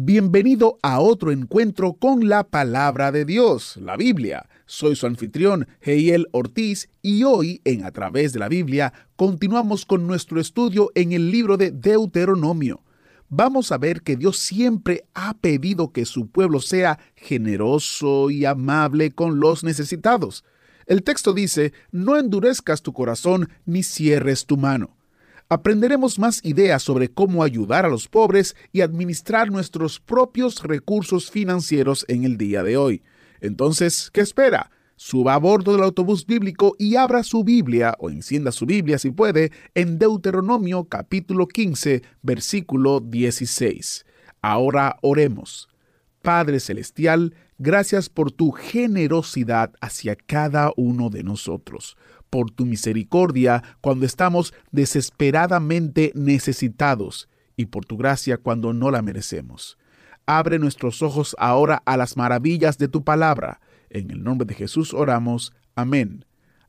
Bienvenido a otro encuentro con la palabra de Dios, la Biblia. Soy su anfitrión, Heiel Ortiz, y hoy en A través de la Biblia continuamos con nuestro estudio en el libro de Deuteronomio. Vamos a ver que Dios siempre ha pedido que su pueblo sea generoso y amable con los necesitados. El texto dice, no endurezcas tu corazón ni cierres tu mano. Aprenderemos más ideas sobre cómo ayudar a los pobres y administrar nuestros propios recursos financieros en el día de hoy. Entonces, ¿qué espera? Suba a bordo del autobús bíblico y abra su Biblia o encienda su Biblia si puede en Deuteronomio capítulo 15 versículo 16. Ahora oremos. Padre Celestial, gracias por tu generosidad hacia cada uno de nosotros, por tu misericordia cuando estamos desesperadamente necesitados y por tu gracia cuando no la merecemos. Abre nuestros ojos ahora a las maravillas de tu palabra. En el nombre de Jesús oramos. Amén.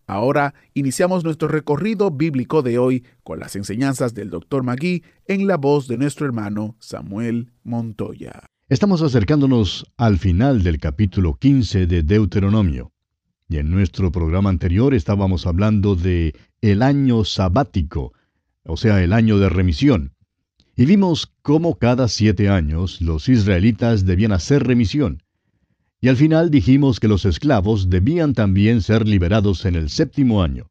Ahora iniciamos nuestro recorrido bíblico de hoy con las enseñanzas del Dr. Magui en la voz de nuestro hermano Samuel Montoya. Estamos acercándonos al final del capítulo 15 de Deuteronomio. Y en nuestro programa anterior estábamos hablando de el año sabático, o sea, el año de remisión. Y vimos cómo cada siete años los israelitas debían hacer remisión. Y al final dijimos que los esclavos debían también ser liberados en el séptimo año.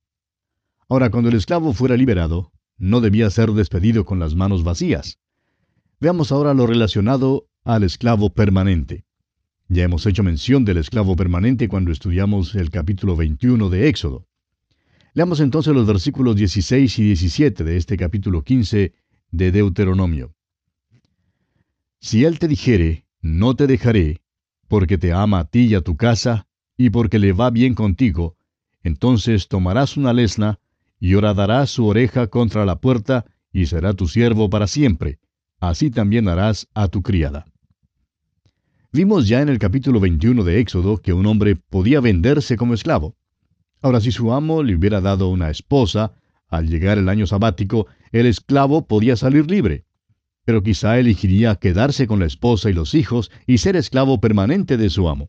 Ahora, cuando el esclavo fuera liberado, no debía ser despedido con las manos vacías. Veamos ahora lo relacionado al esclavo permanente. Ya hemos hecho mención del esclavo permanente cuando estudiamos el capítulo 21 de Éxodo. Leamos entonces los versículos 16 y 17 de este capítulo 15 de Deuteronomio. Si él te dijere, no te dejaré, porque te ama a ti y a tu casa, y porque le va bien contigo, entonces tomarás una lesna, y horadarás su oreja contra la puerta, y será tu siervo para siempre. Así también harás a tu criada. Vimos ya en el capítulo 21 de Éxodo que un hombre podía venderse como esclavo. Ahora, si su amo le hubiera dado una esposa, al llegar el año sabático, el esclavo podía salir libre. Pero quizá elegiría quedarse con la esposa y los hijos y ser esclavo permanente de su amo.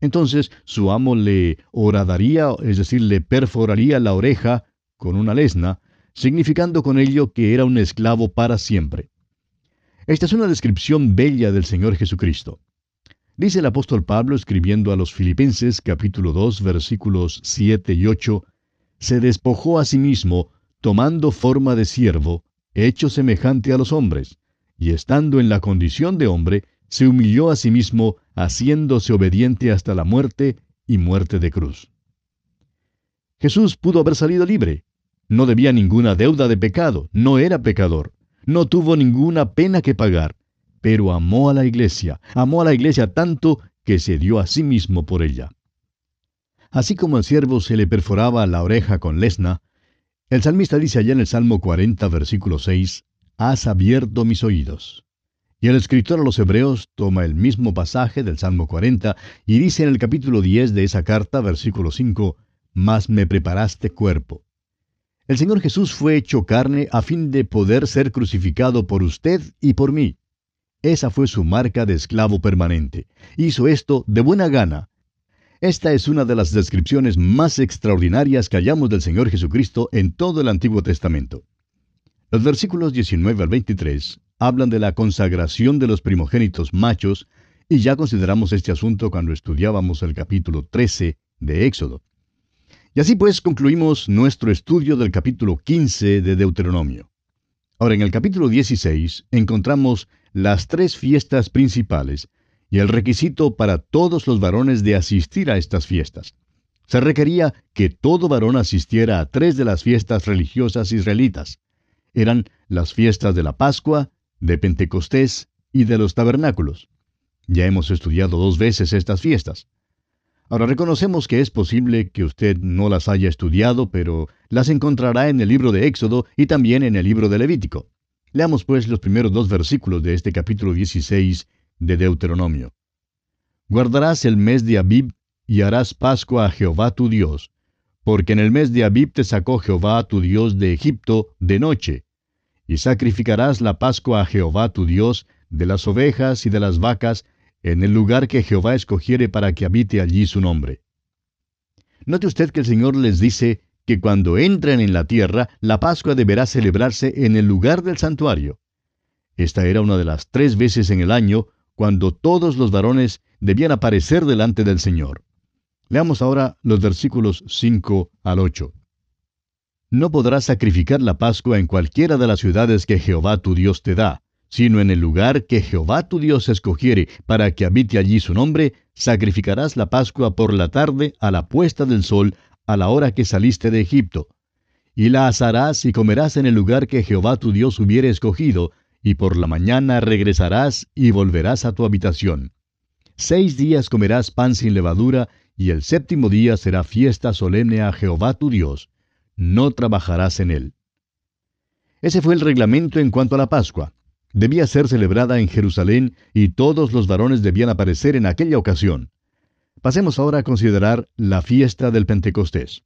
Entonces su amo le horadaría, es decir, le perforaría la oreja con una lesna, significando con ello que era un esclavo para siempre. Esta es una descripción bella del Señor Jesucristo. Dice el apóstol Pablo escribiendo a los Filipenses capítulo 2 versículos 7 y 8, se despojó a sí mismo, tomando forma de siervo, hecho semejante a los hombres, y estando en la condición de hombre, se humilló a sí mismo, haciéndose obediente hasta la muerte y muerte de cruz. Jesús pudo haber salido libre. No debía ninguna deuda de pecado, no era pecador, no tuvo ninguna pena que pagar, pero amó a la iglesia, amó a la iglesia tanto que se dio a sí mismo por ella. Así como al siervo se le perforaba la oreja con lesna, el salmista dice allá en el Salmo 40, versículo 6, Has abierto mis oídos. Y el escritor a los Hebreos toma el mismo pasaje del Salmo 40 y dice en el capítulo 10 de esa carta, versículo 5, Mas me preparaste cuerpo. El Señor Jesús fue hecho carne a fin de poder ser crucificado por usted y por mí. Esa fue su marca de esclavo permanente. Hizo esto de buena gana. Esta es una de las descripciones más extraordinarias que hallamos del Señor Jesucristo en todo el Antiguo Testamento. Los versículos 19 al 23 hablan de la consagración de los primogénitos machos, y ya consideramos este asunto cuando estudiábamos el capítulo 13 de Éxodo. Y así pues concluimos nuestro estudio del capítulo 15 de Deuteronomio. Ahora en el capítulo 16 encontramos las tres fiestas principales y el requisito para todos los varones de asistir a estas fiestas. Se requería que todo varón asistiera a tres de las fiestas religiosas israelitas. Eran las fiestas de la Pascua, de Pentecostés y de los tabernáculos. Ya hemos estudiado dos veces estas fiestas. Ahora reconocemos que es posible que usted no las haya estudiado, pero las encontrará en el libro de Éxodo y también en el libro de Levítico. Leamos pues los primeros dos versículos de este capítulo 16 de Deuteronomio. Guardarás el mes de Abib y harás Pascua a Jehová tu Dios, porque en el mes de Abib te sacó Jehová tu Dios de Egipto de noche, y sacrificarás la Pascua a Jehová tu Dios de las ovejas y de las vacas en el lugar que Jehová escogiere para que habite allí su nombre. Note usted que el Señor les dice que cuando entren en la tierra, la Pascua deberá celebrarse en el lugar del santuario. Esta era una de las tres veces en el año cuando todos los varones debían aparecer delante del Señor. Leamos ahora los versículos 5 al 8. No podrás sacrificar la Pascua en cualquiera de las ciudades que Jehová tu Dios te da, sino en el lugar que Jehová tu Dios escogiere para que habite allí su nombre, sacrificarás la Pascua por la tarde a la puesta del sol, a la hora que saliste de Egipto. Y la asarás y comerás en el lugar que Jehová tu Dios hubiere escogido, y por la mañana regresarás y volverás a tu habitación. Seis días comerás pan sin levadura, y el séptimo día será fiesta solemne a Jehová tu Dios. No trabajarás en él. Ese fue el reglamento en cuanto a la Pascua debía ser celebrada en Jerusalén y todos los varones debían aparecer en aquella ocasión. Pasemos ahora a considerar la fiesta del Pentecostés.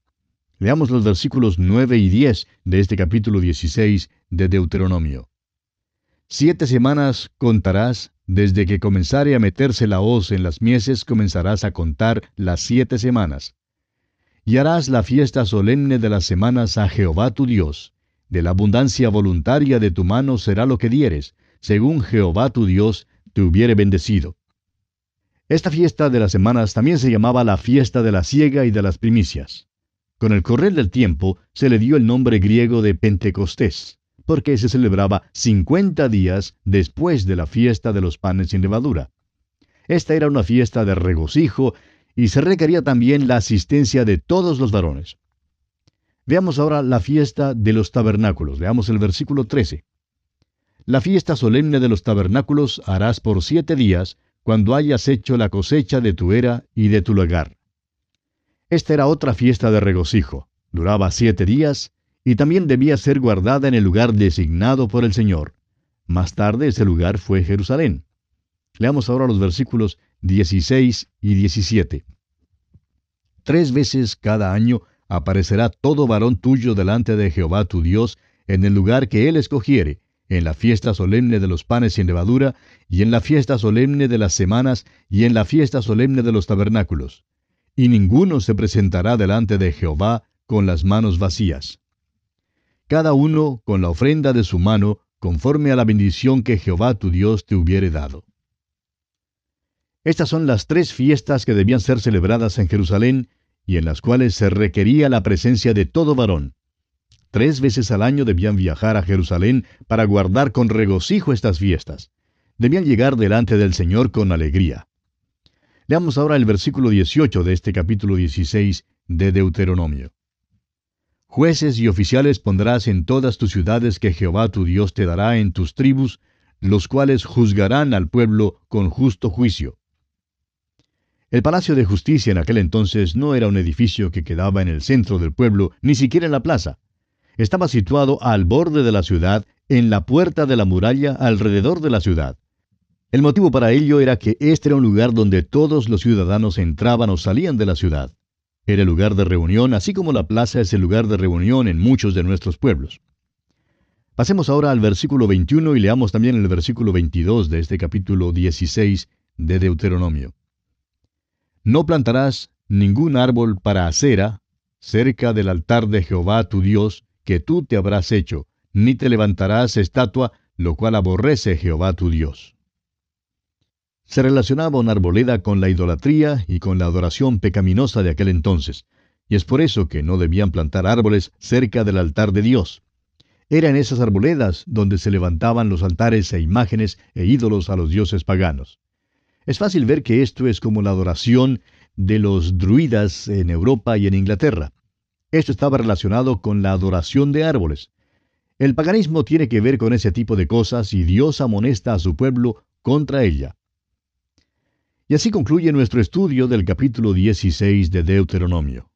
Leamos los versículos 9 y 10 de este capítulo 16 de Deuteronomio. Siete semanas contarás, desde que comenzare a meterse la hoz en las mieses comenzarás a contar las siete semanas. Y harás la fiesta solemne de las semanas a Jehová tu Dios. De la abundancia voluntaria de tu mano será lo que dieres, según Jehová tu Dios te hubiere bendecido. Esta fiesta de las semanas también se llamaba la fiesta de la siega y de las primicias. Con el correr del tiempo se le dio el nombre griego de Pentecostés, porque se celebraba 50 días después de la fiesta de los panes sin levadura. Esta era una fiesta de regocijo y se requería también la asistencia de todos los varones. Veamos ahora la fiesta de los tabernáculos. Veamos el versículo 13. La fiesta solemne de los tabernáculos harás por siete días, cuando hayas hecho la cosecha de tu era y de tu lugar. Esta era otra fiesta de regocijo. Duraba siete días y también debía ser guardada en el lugar designado por el Señor. Más tarde ese lugar fue Jerusalén. Leamos ahora los versículos 16 y 17. Tres veces cada año aparecerá todo varón tuyo delante de Jehová tu Dios en el lugar que él escogiere, en la fiesta solemne de los panes sin levadura, y en la fiesta solemne de las semanas, y en la fiesta solemne de los tabernáculos. Y ninguno se presentará delante de Jehová con las manos vacías. Cada uno con la ofrenda de su mano, conforme a la bendición que Jehová tu Dios te hubiere dado. Estas son las tres fiestas que debían ser celebradas en Jerusalén y en las cuales se requería la presencia de todo varón. Tres veces al año debían viajar a Jerusalén para guardar con regocijo estas fiestas. Debían llegar delante del Señor con alegría. Leamos ahora el versículo 18 de este capítulo 16 de Deuteronomio. Jueces y oficiales pondrás en todas tus ciudades que Jehová tu Dios te dará en tus tribus, los cuales juzgarán al pueblo con justo juicio. El Palacio de Justicia en aquel entonces no era un edificio que quedaba en el centro del pueblo, ni siquiera en la plaza estaba situado al borde de la ciudad, en la puerta de la muralla alrededor de la ciudad. El motivo para ello era que este era un lugar donde todos los ciudadanos entraban o salían de la ciudad. Era el lugar de reunión, así como la plaza es el lugar de reunión en muchos de nuestros pueblos. Pasemos ahora al versículo 21 y leamos también el versículo 22 de este capítulo 16 de Deuteronomio. No plantarás ningún árbol para acera cerca del altar de Jehová tu Dios, que tú te habrás hecho, ni te levantarás estatua, lo cual aborrece Jehová tu Dios. Se relacionaba una arboleda con la idolatría y con la adoración pecaminosa de aquel entonces, y es por eso que no debían plantar árboles cerca del altar de Dios. Era en esas arboledas donde se levantaban los altares e imágenes e ídolos a los dioses paganos. Es fácil ver que esto es como la adoración de los druidas en Europa y en Inglaterra. Esto estaba relacionado con la adoración de árboles. El paganismo tiene que ver con ese tipo de cosas y Dios amonesta a su pueblo contra ella. Y así concluye nuestro estudio del capítulo 16 de Deuteronomio.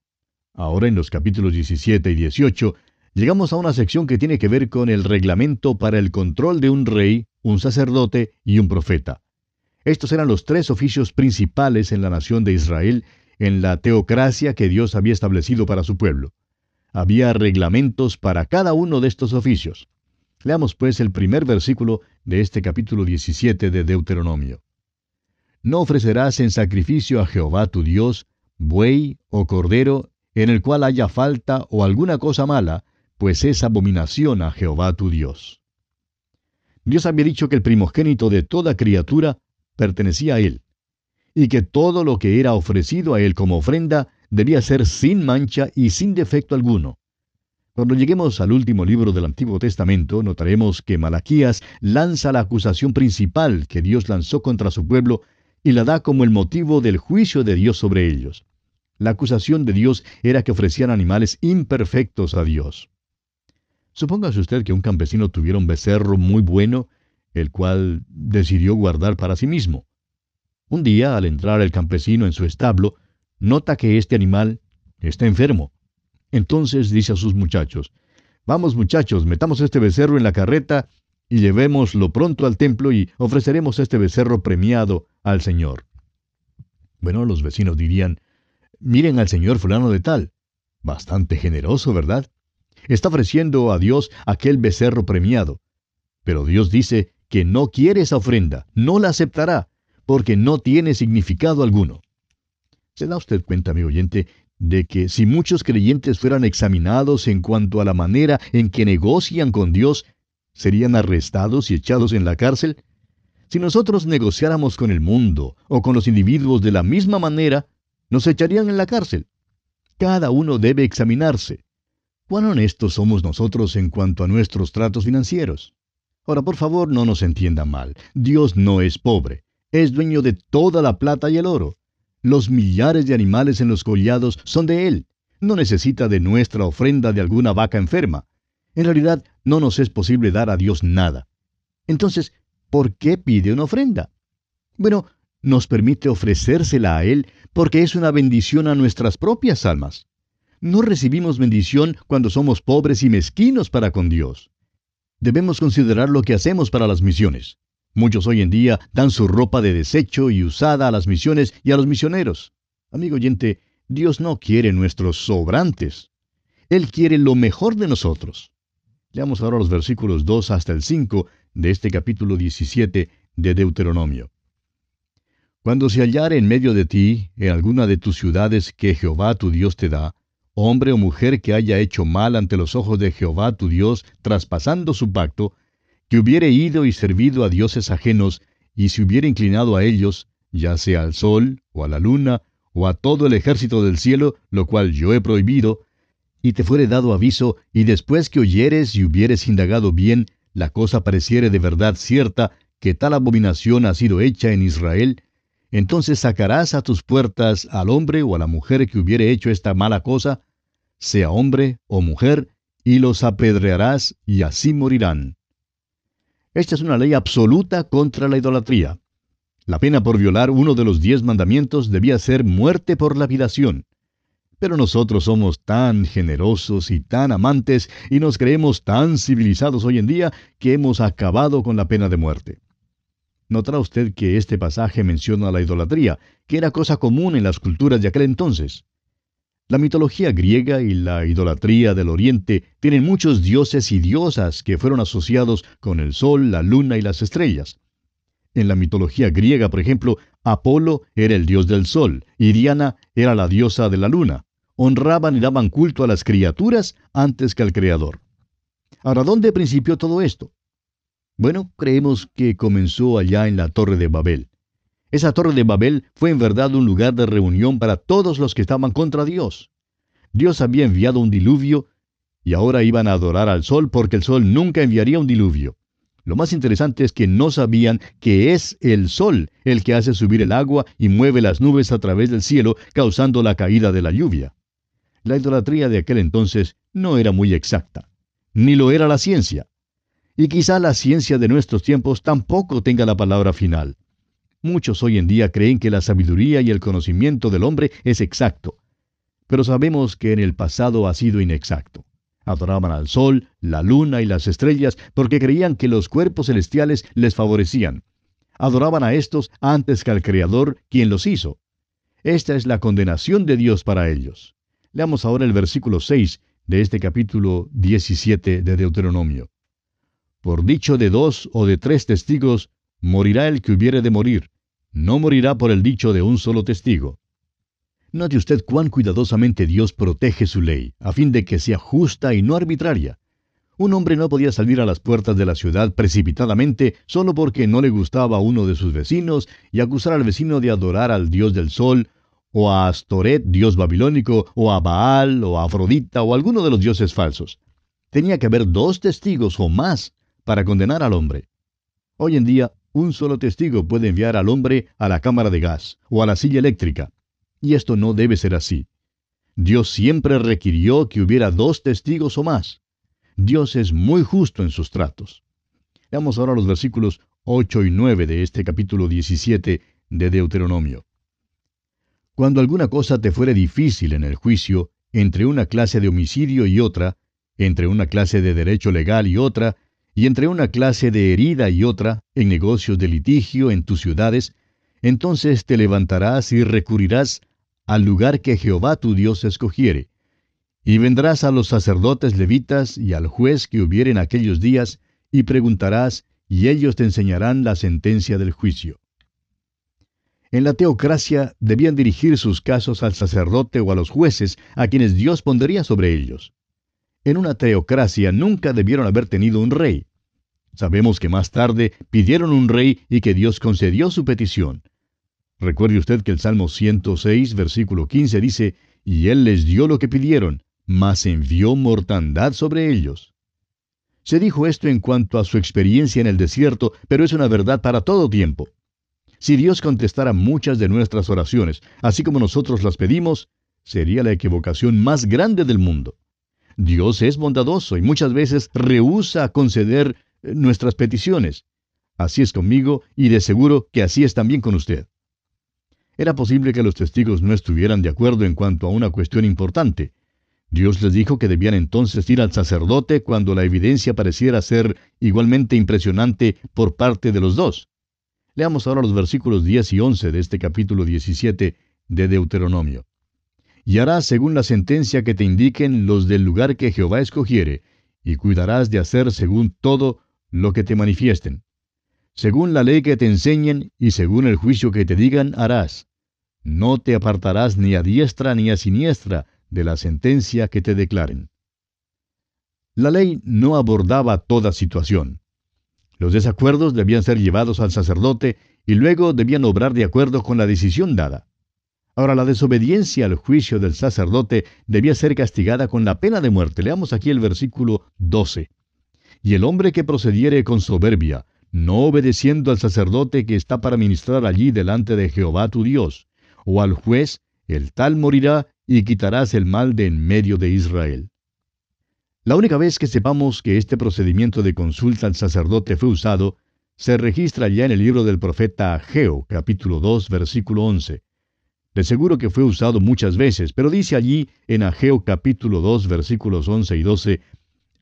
Ahora en los capítulos 17 y 18 llegamos a una sección que tiene que ver con el reglamento para el control de un rey, un sacerdote y un profeta. Estos eran los tres oficios principales en la nación de Israel, en la teocracia que Dios había establecido para su pueblo. Había reglamentos para cada uno de estos oficios. Leamos pues el primer versículo de este capítulo 17 de Deuteronomio. No ofrecerás en sacrificio a Jehová tu Dios buey o cordero en el cual haya falta o alguna cosa mala, pues es abominación a Jehová tu Dios. Dios había dicho que el primogénito de toda criatura pertenecía a Él, y que todo lo que era ofrecido a Él como ofrenda debía ser sin mancha y sin defecto alguno. Cuando lleguemos al último libro del Antiguo Testamento, notaremos que Malaquías lanza la acusación principal que Dios lanzó contra su pueblo y la da como el motivo del juicio de Dios sobre ellos. La acusación de Dios era que ofrecían animales imperfectos a Dios. Supóngase usted que un campesino tuviera un becerro muy bueno, el cual decidió guardar para sí mismo. Un día, al entrar el campesino en su establo, nota que este animal está enfermo. Entonces dice a sus muchachos, Vamos muchachos, metamos este becerro en la carreta y llevémoslo pronto al templo y ofreceremos este becerro premiado al Señor. Bueno, los vecinos dirían, Miren al señor fulano de tal. Bastante generoso, ¿verdad? Está ofreciendo a Dios aquel becerro premiado. Pero Dios dice que no quiere esa ofrenda, no la aceptará, porque no tiene significado alguno. ¿Se da usted cuenta, mi oyente, de que si muchos creyentes fueran examinados en cuanto a la manera en que negocian con Dios, serían arrestados y echados en la cárcel? Si nosotros negociáramos con el mundo o con los individuos de la misma manera, nos echarían en la cárcel. Cada uno debe examinarse. ¿Cuán honestos somos nosotros en cuanto a nuestros tratos financieros? Ahora, por favor, no nos entienda mal. Dios no es pobre. Es dueño de toda la plata y el oro. Los millares de animales en los collados son de Él. No necesita de nuestra ofrenda de alguna vaca enferma. En realidad, no nos es posible dar a Dios nada. Entonces, ¿por qué pide una ofrenda? Bueno, nos permite ofrecérsela a Él porque es una bendición a nuestras propias almas. No recibimos bendición cuando somos pobres y mezquinos para con Dios. Debemos considerar lo que hacemos para las misiones. Muchos hoy en día dan su ropa de desecho y usada a las misiones y a los misioneros. Amigo oyente, Dios no quiere nuestros sobrantes. Él quiere lo mejor de nosotros. Leamos ahora los versículos 2 hasta el 5 de este capítulo 17 de Deuteronomio. Cuando se hallare en medio de ti, en alguna de tus ciudades que Jehová tu Dios te da, hombre o mujer que haya hecho mal ante los ojos de Jehová tu Dios, traspasando su pacto, que hubiere ido y servido a dioses ajenos, y se hubiere inclinado a ellos, ya sea al sol, o a la luna, o a todo el ejército del cielo, lo cual yo he prohibido, y te fuere dado aviso, y después que oyeres y hubieres indagado bien, la cosa pareciere de verdad cierta, que tal abominación ha sido hecha en Israel, entonces sacarás a tus puertas al hombre o a la mujer que hubiere hecho esta mala cosa, sea hombre o mujer, y los apedrearás y así morirán. Esta es una ley absoluta contra la idolatría. La pena por violar uno de los diez mandamientos debía ser muerte por lapidación. Pero nosotros somos tan generosos y tan amantes y nos creemos tan civilizados hoy en día que hemos acabado con la pena de muerte. Notará usted que este pasaje menciona la idolatría, que era cosa común en las culturas de aquel entonces. La mitología griega y la idolatría del Oriente tienen muchos dioses y diosas que fueron asociados con el sol, la luna y las estrellas. En la mitología griega, por ejemplo, Apolo era el dios del sol y Diana era la diosa de la luna. Honraban y daban culto a las criaturas antes que al Creador. Ahora, ¿dónde principió todo esto? Bueno, creemos que comenzó allá en la Torre de Babel. Esa Torre de Babel fue en verdad un lugar de reunión para todos los que estaban contra Dios. Dios había enviado un diluvio y ahora iban a adorar al sol porque el sol nunca enviaría un diluvio. Lo más interesante es que no sabían que es el sol el que hace subir el agua y mueve las nubes a través del cielo, causando la caída de la lluvia. La idolatría de aquel entonces no era muy exacta. ni lo era la ciencia. Y quizá la ciencia de nuestros tiempos tampoco tenga la palabra final. Muchos hoy en día creen que la sabiduría y el conocimiento del hombre es exacto, pero sabemos que en el pasado ha sido inexacto. Adoraban al sol, la luna y las estrellas porque creían que los cuerpos celestiales les favorecían. Adoraban a estos antes que al Creador, quien los hizo. Esta es la condenación de Dios para ellos. Leamos ahora el versículo 6 de este capítulo 17 de Deuteronomio. Por dicho de dos o de tres testigos, morirá el que hubiere de morir. No morirá por el dicho de un solo testigo. Note usted cuán cuidadosamente Dios protege su ley, a fin de que sea justa y no arbitraria. Un hombre no podía salir a las puertas de la ciudad precipitadamente solo porque no le gustaba a uno de sus vecinos y acusar al vecino de adorar al dios del sol, o a Astoret, dios babilónico, o a Baal, o a Afrodita, o alguno de los dioses falsos. Tenía que haber dos testigos o más para condenar al hombre. Hoy en día, un solo testigo puede enviar al hombre a la cámara de gas o a la silla eléctrica. Y esto no debe ser así. Dios siempre requirió que hubiera dos testigos o más. Dios es muy justo en sus tratos. Veamos ahora los versículos 8 y 9 de este capítulo 17 de Deuteronomio. Cuando alguna cosa te fuere difícil en el juicio, entre una clase de homicidio y otra, entre una clase de derecho legal y otra, y entre una clase de herida y otra, en negocios de litigio en tus ciudades, entonces te levantarás y recurrirás al lugar que Jehová tu Dios escogiere, y vendrás a los sacerdotes levitas y al juez que hubiere en aquellos días, y preguntarás, y ellos te enseñarán la sentencia del juicio. En la teocracia debían dirigir sus casos al sacerdote o a los jueces, a quienes Dios pondría sobre ellos. En una teocracia nunca debieron haber tenido un rey. Sabemos que más tarde pidieron un rey y que Dios concedió su petición. Recuerde usted que el Salmo 106, versículo 15 dice, y Él les dio lo que pidieron, mas envió mortandad sobre ellos. Se dijo esto en cuanto a su experiencia en el desierto, pero es una verdad para todo tiempo. Si Dios contestara muchas de nuestras oraciones, así como nosotros las pedimos, sería la equivocación más grande del mundo. Dios es bondadoso y muchas veces rehúsa conceder eh, nuestras peticiones. Así es conmigo y de seguro que así es también con usted. Era posible que los testigos no estuvieran de acuerdo en cuanto a una cuestión importante, Dios les dijo que debían entonces ir al sacerdote cuando la evidencia pareciera ser igualmente impresionante por parte de los dos. Leamos ahora los versículos 10 y 11 de este capítulo 17 de Deuteronomio. Y harás según la sentencia que te indiquen los del lugar que Jehová escogiere, y cuidarás de hacer según todo lo que te manifiesten. Según la ley que te enseñen y según el juicio que te digan, harás. No te apartarás ni a diestra ni a siniestra, de la sentencia que te declaren. La ley no abordaba toda situación. Los desacuerdos debían ser llevados al sacerdote y luego debían obrar de acuerdo con la decisión dada. Ahora, la desobediencia al juicio del sacerdote debía ser castigada con la pena de muerte. Leamos aquí el versículo 12. Y el hombre que procediere con soberbia, no obedeciendo al sacerdote que está para ministrar allí delante de Jehová tu Dios, o al juez, el tal morirá y quitarás el mal de en medio de Israel. La única vez que sepamos que este procedimiento de consulta al sacerdote fue usado, se registra ya en el libro del profeta Ageo, capítulo 2, versículo 11. De seguro que fue usado muchas veces, pero dice allí en Ageo capítulo 2, versículos 11 y 12,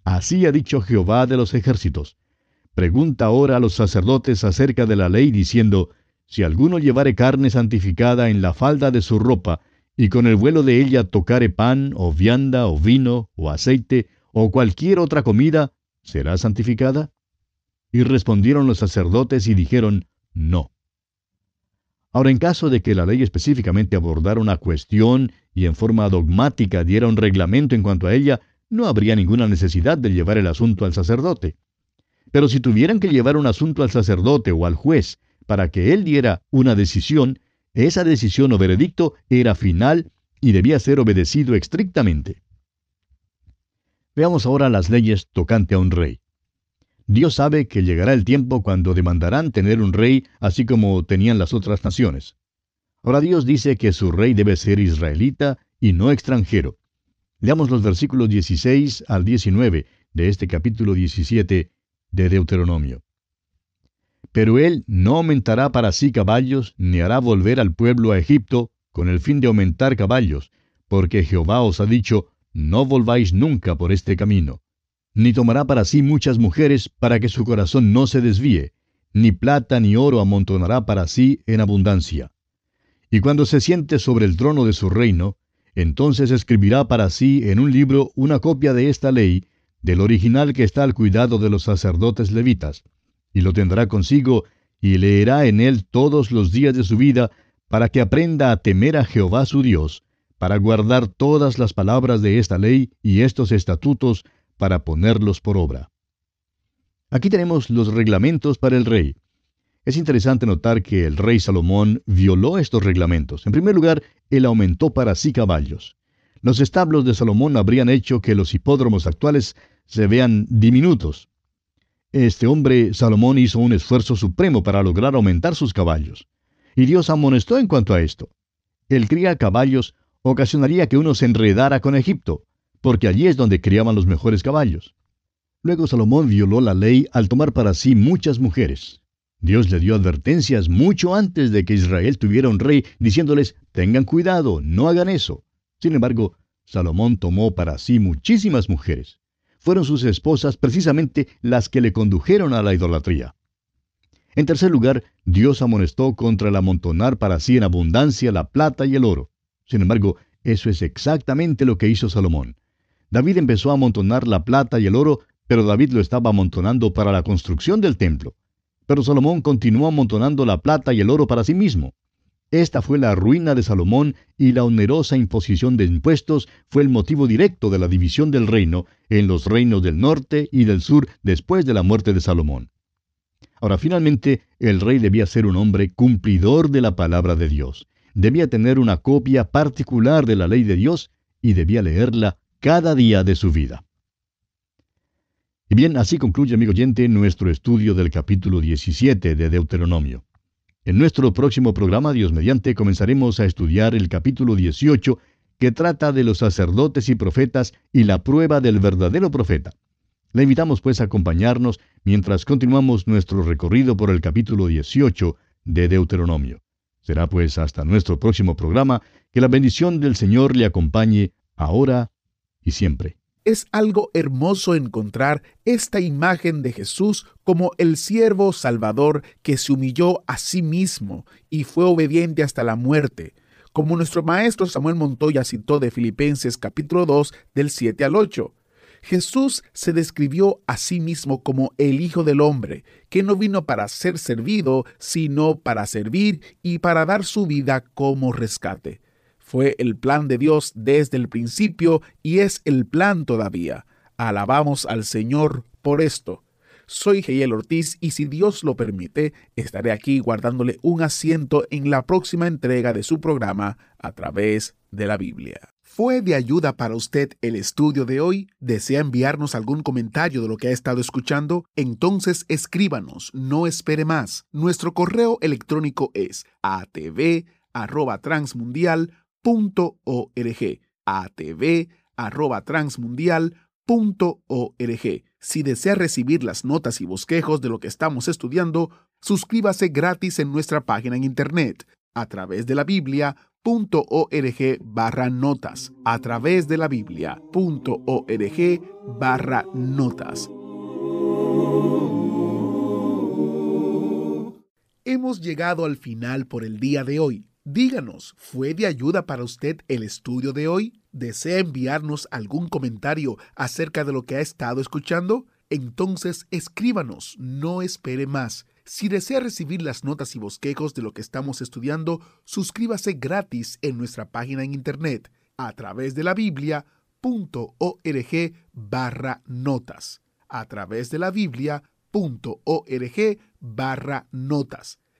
Así ha dicho Jehová de los ejércitos. Pregunta ahora a los sacerdotes acerca de la ley, diciendo, Si alguno llevare carne santificada en la falda de su ropa, y con el vuelo de ella tocare pan, o vianda, o vino, o aceite, o cualquier otra comida, ¿será santificada? Y respondieron los sacerdotes y dijeron, no. Ahora, en caso de que la ley específicamente abordara una cuestión y en forma dogmática diera un reglamento en cuanto a ella, no habría ninguna necesidad de llevar el asunto al sacerdote. Pero si tuvieran que llevar un asunto al sacerdote o al juez para que él diera una decisión, esa decisión o veredicto era final y debía ser obedecido estrictamente. Veamos ahora las leyes tocante a un rey. Dios sabe que llegará el tiempo cuando demandarán tener un rey así como tenían las otras naciones. Ahora Dios dice que su rey debe ser israelita y no extranjero. Leamos los versículos 16 al 19 de este capítulo 17 de Deuteronomio. Pero él no aumentará para sí caballos, ni hará volver al pueblo a Egipto, con el fin de aumentar caballos, porque Jehová os ha dicho, no volváis nunca por este camino. Ni tomará para sí muchas mujeres, para que su corazón no se desvíe, ni plata ni oro amontonará para sí en abundancia. Y cuando se siente sobre el trono de su reino, entonces escribirá para sí en un libro una copia de esta ley, del original que está al cuidado de los sacerdotes levitas, y lo tendrá consigo, y leerá en él todos los días de su vida, para que aprenda a temer a Jehová su Dios, para guardar todas las palabras de esta ley y estos estatutos, para ponerlos por obra. Aquí tenemos los reglamentos para el rey. Es interesante notar que el rey Salomón violó estos reglamentos. En primer lugar, él aumentó para sí caballos. Los establos de Salomón habrían hecho que los hipódromos actuales se vean diminutos. Este hombre, Salomón, hizo un esfuerzo supremo para lograr aumentar sus caballos. Y Dios amonestó en cuanto a esto. El criar caballos ocasionaría que uno se enredara con Egipto, porque allí es donde criaban los mejores caballos. Luego Salomón violó la ley al tomar para sí muchas mujeres. Dios le dio advertencias mucho antes de que Israel tuviera un rey, diciéndoles, tengan cuidado, no hagan eso. Sin embargo, Salomón tomó para sí muchísimas mujeres. Fueron sus esposas precisamente las que le condujeron a la idolatría. En tercer lugar, Dios amonestó contra el amontonar para sí en abundancia la plata y el oro. Sin embargo, eso es exactamente lo que hizo Salomón. David empezó a amontonar la plata y el oro, pero David lo estaba amontonando para la construcción del templo. Pero Salomón continuó amontonando la plata y el oro para sí mismo. Esta fue la ruina de Salomón y la onerosa imposición de impuestos fue el motivo directo de la división del reino en los reinos del norte y del sur después de la muerte de Salomón. Ahora, finalmente, el rey debía ser un hombre cumplidor de la palabra de Dios. Debía tener una copia particular de la ley de Dios y debía leerla cada día de su vida. Y bien, así concluye, amigo oyente, nuestro estudio del capítulo 17 de Deuteronomio. En nuestro próximo programa, Dios mediante, comenzaremos a estudiar el capítulo 18, que trata de los sacerdotes y profetas y la prueba del verdadero profeta. Le invitamos pues a acompañarnos mientras continuamos nuestro recorrido por el capítulo 18 de Deuteronomio. Será pues hasta nuestro próximo programa que la bendición del Señor le acompañe ahora y siempre. Es algo hermoso encontrar esta imagen de Jesús como el siervo salvador que se humilló a sí mismo y fue obediente hasta la muerte, como nuestro maestro Samuel Montoya citó de Filipenses capítulo 2 del 7 al 8. Jesús se describió a sí mismo como el Hijo del Hombre, que no vino para ser servido, sino para servir y para dar su vida como rescate. Fue el plan de Dios desde el principio y es el plan todavía. Alabamos al Señor por esto. Soy Geyel Ortiz y si Dios lo permite, estaré aquí guardándole un asiento en la próxima entrega de su programa a través de la Biblia. ¿Fue de ayuda para usted el estudio de hoy? ¿Desea enviarnos algún comentario de lo que ha estado escuchando? Entonces escríbanos, no espere más. Nuestro correo electrónico es atv@transmundial atv atv@transmundial.org. Si desea recibir las notas y bosquejos de lo que estamos estudiando, suscríbase gratis en nuestra página en internet a través de la biblia.org barra notas a través de la biblia.org barra notas. Hemos llegado al final por el día de hoy. Díganos, ¿fue de ayuda para usted el estudio de hoy? ¿Desea enviarnos algún comentario acerca de lo que ha estado escuchando? Entonces escríbanos, no espere más. Si desea recibir las notas y bosquejos de lo que estamos estudiando, suscríbase gratis en nuestra página en internet a través de la biblia.org barra notas. A través de la biblia.org barra notas.